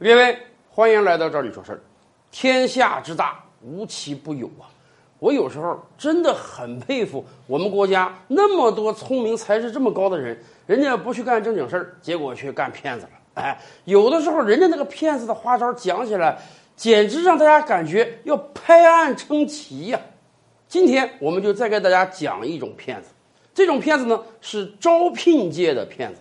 列位，欢迎来到这里说事儿。天下之大，无奇不有啊！我有时候真的很佩服我们国家那么多聪明才智这么高的人，人家不去干正经事儿，结果去干骗子了。哎，有的时候人家那个骗子的花招讲起来，简直让大家感觉要拍案称奇呀！今天我们就再给大家讲一种骗子，这种骗子呢是招聘界的骗子。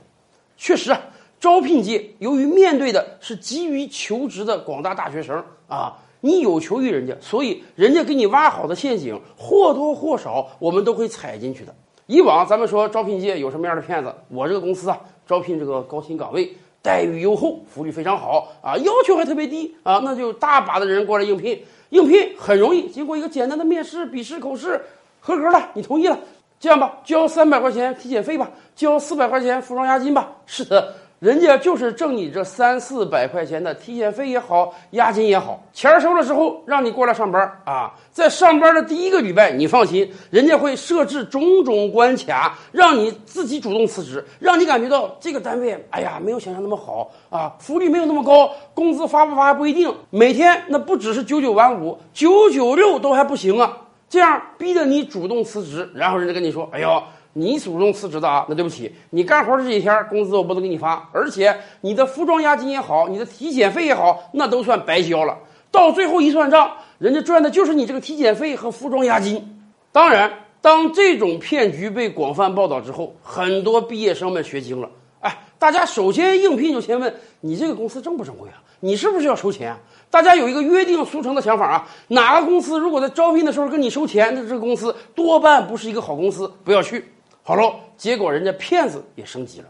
确实啊，招聘界由于面对的是急于求职的广大大学生啊，你有求于人家，所以人家给你挖好的陷阱或多或少我们都会踩进去的。以往咱们说招聘界有什么样的骗子，我这个公司啊招聘这个高薪岗位。待遇优厚，福利非常好啊，要求还特别低啊，那就大把的人过来应聘。应聘很容易，经过一个简单的面试、笔试、口试，合格了，你同意了，这样吧，交三百块钱体检费吧，交四百块钱服装押金吧。是的。人家就是挣你这三四百块钱的体检费也好，押金也好，钱收了之后让你过来上班啊，在上班的第一个礼拜，你放心，人家会设置种种关卡，让你自己主动辞职，让你感觉到这个单位，哎呀，没有想象那么好啊，福利没有那么高，工资发不发还不一定，每天那不只是九九晚五，九九六都还不行啊，这样逼着你主动辞职，然后人家跟你说，哎呦。你主动辞职的啊？那对不起，你干活这几天工资我不能给你发，而且你的服装押金也好，你的体检费也好，那都算白交了。到最后一算账，人家赚的就是你这个体检费和服装押金。当然，当这种骗局被广泛报道之后，很多毕业生们学精了。哎，大家首先应聘就先问你这个公司正不正规啊？你是不是要收钱？大家有一个约定俗成的想法啊，哪个公司如果在招聘的时候跟你收钱，那这个公司多半不是一个好公司，不要去。好喽，结果人家骗子也升级了。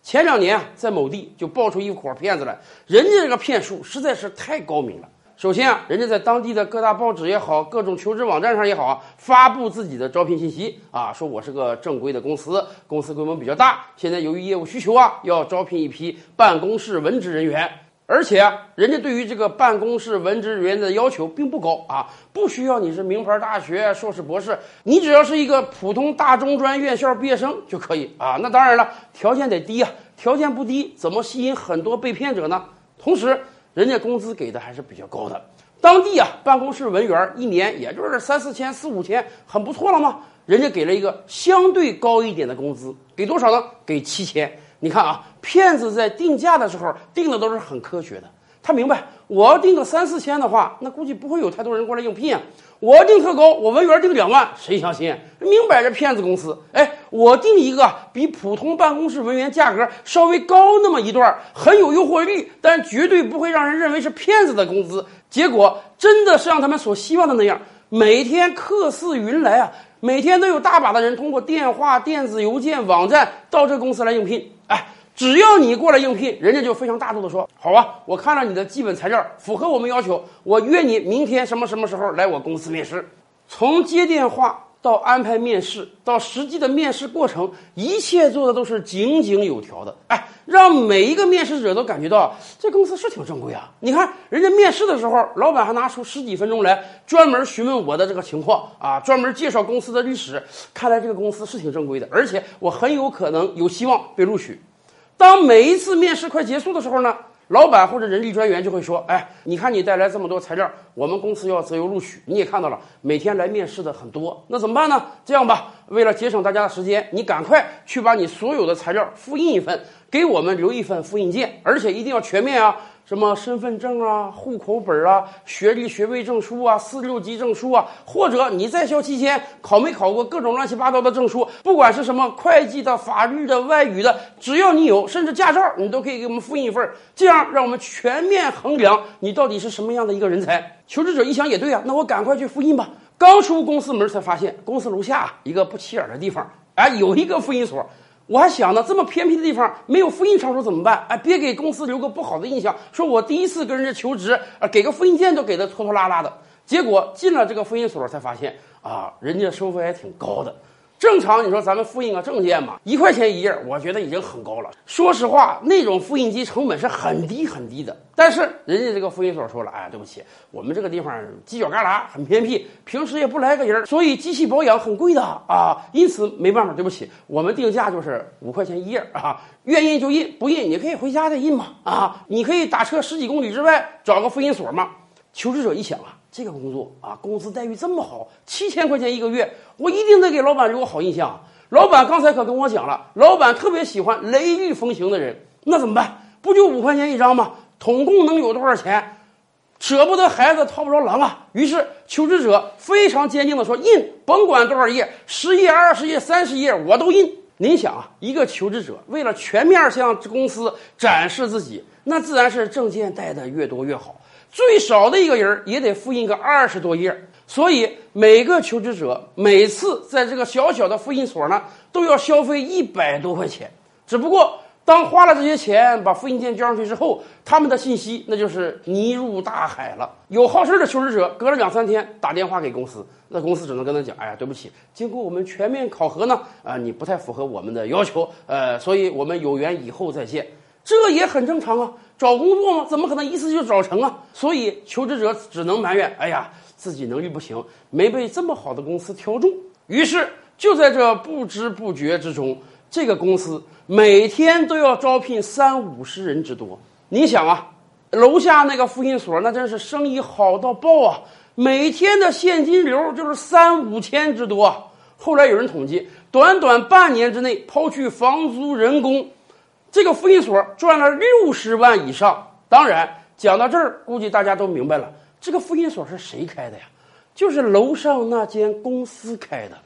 前两年啊，在某地就爆出一伙骗子来，人家这个骗术实在是太高明了。首先啊，人家在当地的各大报纸也好，各种求职网站上也好啊，发布自己的招聘信息啊，说我是个正规的公司，公司规模比较大，现在由于业务需求啊，要招聘一批办公室文职人员。而且啊，人家对于这个办公室文职人员的要求并不高啊，不需要你是名牌大学、硕士、博士，你只要是一个普通大中专院校毕业生就可以啊。那当然了，条件得低啊，条件不低，怎么吸引很多被骗者呢？同时，人家工资给的还是比较高的，当地啊，办公室文员一年也就是三四千、四五千，很不错了吗？人家给了一个相对高一点的工资，给多少呢？给七千。你看啊，骗子在定价的时候定的都是很科学的。他明白，我要定个三四千的话，那估计不会有太多人过来应聘啊。我要定特高，我文员定两万，谁相信？明摆着骗子公司。哎，我定一个比普通办公室文员价格稍微高那么一段，很有诱惑力，但绝对不会让人认为是骗子的工资。结果真的是让他们所希望的那样，每天客似云来啊，每天都有大把的人通过电话、电子邮件、网站到这公司来应聘。哎。只要你过来应聘，人家就非常大度的说：“好啊，我看了你的基本材料，符合我们要求，我约你明天什么什么时候来我公司面试。”从接电话到安排面试，到实际的面试过程，一切做的都是井井有条的。哎，让每一个面试者都感觉到这公司是挺正规啊！你看，人家面试的时候，老板还拿出十几分钟来专门询问我的这个情况啊，专门介绍公司的历史。看来这个公司是挺正规的，而且我很有可能有希望被录取。当每一次面试快结束的时候呢，老板或者人力专员就会说：“哎，你看你带来这么多材料，我们公司要择优录取。你也看到了，每天来面试的很多，那怎么办呢？这样吧，为了节省大家的时间，你赶快去把你所有的材料复印一份，给我们留一份复印件，而且一定要全面啊。”什么身份证啊、户口本啊、学历学位证书啊、四六级证书啊，或者你在校期间考没考过各种乱七八糟的证书，不管是什么会计的、法律的、外语的，只要你有，甚至驾照，你都可以给我们复印一份，这样让我们全面衡量你到底是什么样的一个人才。求职者一想也对啊，那我赶快去复印吧。刚出公司门才发现，公司楼下一个不起眼的地方，哎，有一个复印所。我还想呢，这么偏僻的地方没有复印场所怎么办？哎，别给公司留个不好的印象，说我第一次跟人家求职，啊，给个复印件都给的拖拖拉拉的。结果进了这个复印所才发现，啊，人家收费还挺高的。正常，你说咱们复印个证件嘛，一块钱一页，我觉得已经很高了。说实话，那种复印机成本是很低很低的。但是人家这个复印所说了，哎，对不起，我们这个地方犄角旮旯很偏僻，平时也不来个人，所以机器保养很贵的啊。因此没办法，对不起，我们定价就是五块钱一页啊，愿印就印，不印你可以回家再印嘛啊，你可以打车十几公里之外找个复印所嘛。求职者一想啊。这个工作啊，工资待遇这么好，七千块钱一个月，我一定得给老板留个好印象。老板刚才可跟我讲了，老板特别喜欢雷厉风行的人，那怎么办？不就五块钱一张吗？统共能有多少钱？舍不得孩子套不着狼啊！于是求职者非常坚定地说：“印，甭管多少页，十页、二十页、三十页，我都印。”您想啊，一个求职者为了全面向公司展示自己，那自然是证件带的越多越好。最少的一个人也得复印个二十多页，所以每个求职者每次在这个小小的复印所呢，都要消费一百多块钱。只不过当花了这些钱把复印件交上去之后，他们的信息那就是泥入大海了。有好事的求职者隔了两三天打电话给公司，那公司只能跟他讲：“哎呀，对不起，经过我们全面考核呢，啊，你不太符合我们的要求，呃，所以我们有缘以后再见。”这也很正常啊，找工作嘛，怎么可能一次就找成啊？所以求职者只能埋怨：哎呀，自己能力不行，没被这么好的公司挑中。于是就在这不知不觉之中，这个公司每天都要招聘三五十人之多。你想啊，楼下那个复印所那真是生意好到爆啊，每天的现金流就是三五千之多。后来有人统计，短短半年之内，抛去房租、人工。这个复印所赚了六十万以上。当然，讲到这儿，估计大家都明白了，这个复印所是谁开的呀？就是楼上那间公司开的。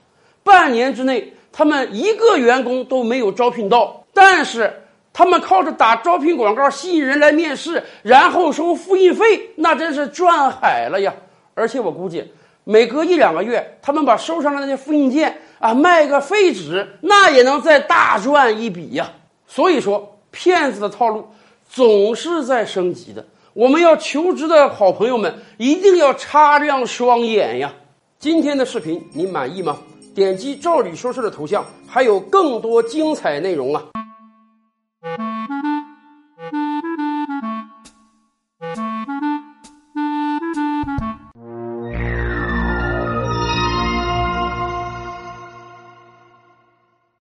半年之内，他们一个员工都没有招聘到，但是他们靠着打招聘广告吸引人来面试，然后收复印费，那真是赚海了呀！而且我估计，每隔一两个月，他们把收上来那些复印件啊卖个废纸，那也能再大赚一笔呀。所以说，骗子的套路总是在升级的。我们要求职的好朋友们一定要擦亮双眼呀！今天的视频你满意吗？点击赵理说事的头像，还有更多精彩内容啊！